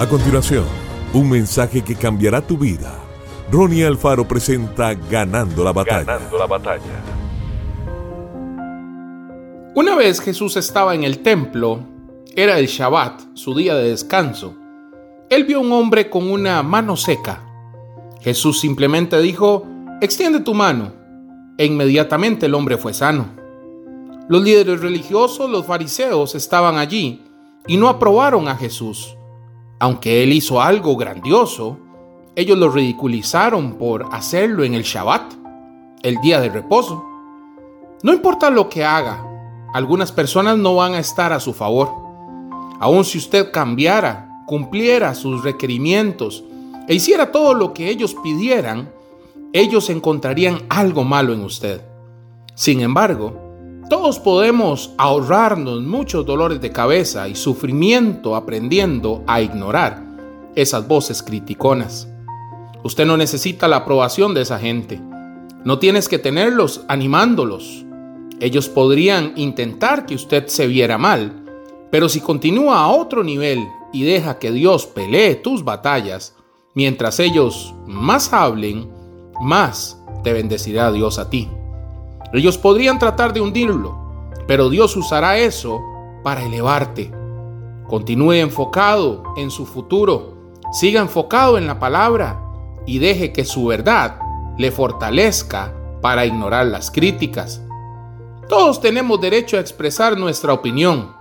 A continuación, un mensaje que cambiará tu vida. Ronnie Alfaro presenta Ganando la batalla. Ganando la batalla. Una vez Jesús estaba en el templo, era el Shabbat, su día de descanso. Él vio a un hombre con una mano seca. Jesús simplemente dijo, extiende tu mano. E inmediatamente el hombre fue sano. Los líderes religiosos, los fariseos, estaban allí y no aprobaron a Jesús. Aunque él hizo algo grandioso, ellos lo ridiculizaron por hacerlo en el Shabbat, el día de reposo. No importa lo que haga, algunas personas no van a estar a su favor. Aun si usted cambiara, cumpliera sus requerimientos e hiciera todo lo que ellos pidieran, ellos encontrarían algo malo en usted. Sin embargo, todos podemos ahorrarnos muchos dolores de cabeza y sufrimiento aprendiendo a ignorar esas voces criticonas. Usted no necesita la aprobación de esa gente. No tienes que tenerlos animándolos. Ellos podrían intentar que usted se viera mal, pero si continúa a otro nivel y deja que Dios pelee tus batallas, mientras ellos más hablen, más te bendecirá Dios a ti. Ellos podrían tratar de hundirlo, pero Dios usará eso para elevarte. Continúe enfocado en su futuro, siga enfocado en la palabra y deje que su verdad le fortalezca para ignorar las críticas. Todos tenemos derecho a expresar nuestra opinión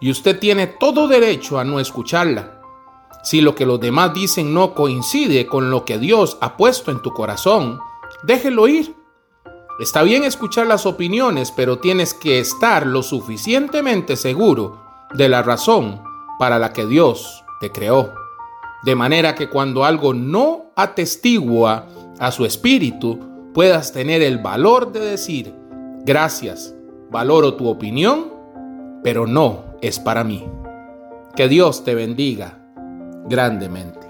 y usted tiene todo derecho a no escucharla. Si lo que los demás dicen no coincide con lo que Dios ha puesto en tu corazón, déjelo ir. Está bien escuchar las opiniones, pero tienes que estar lo suficientemente seguro de la razón para la que Dios te creó. De manera que cuando algo no atestigua a su espíritu, puedas tener el valor de decir, gracias, valoro tu opinión, pero no es para mí. Que Dios te bendiga grandemente.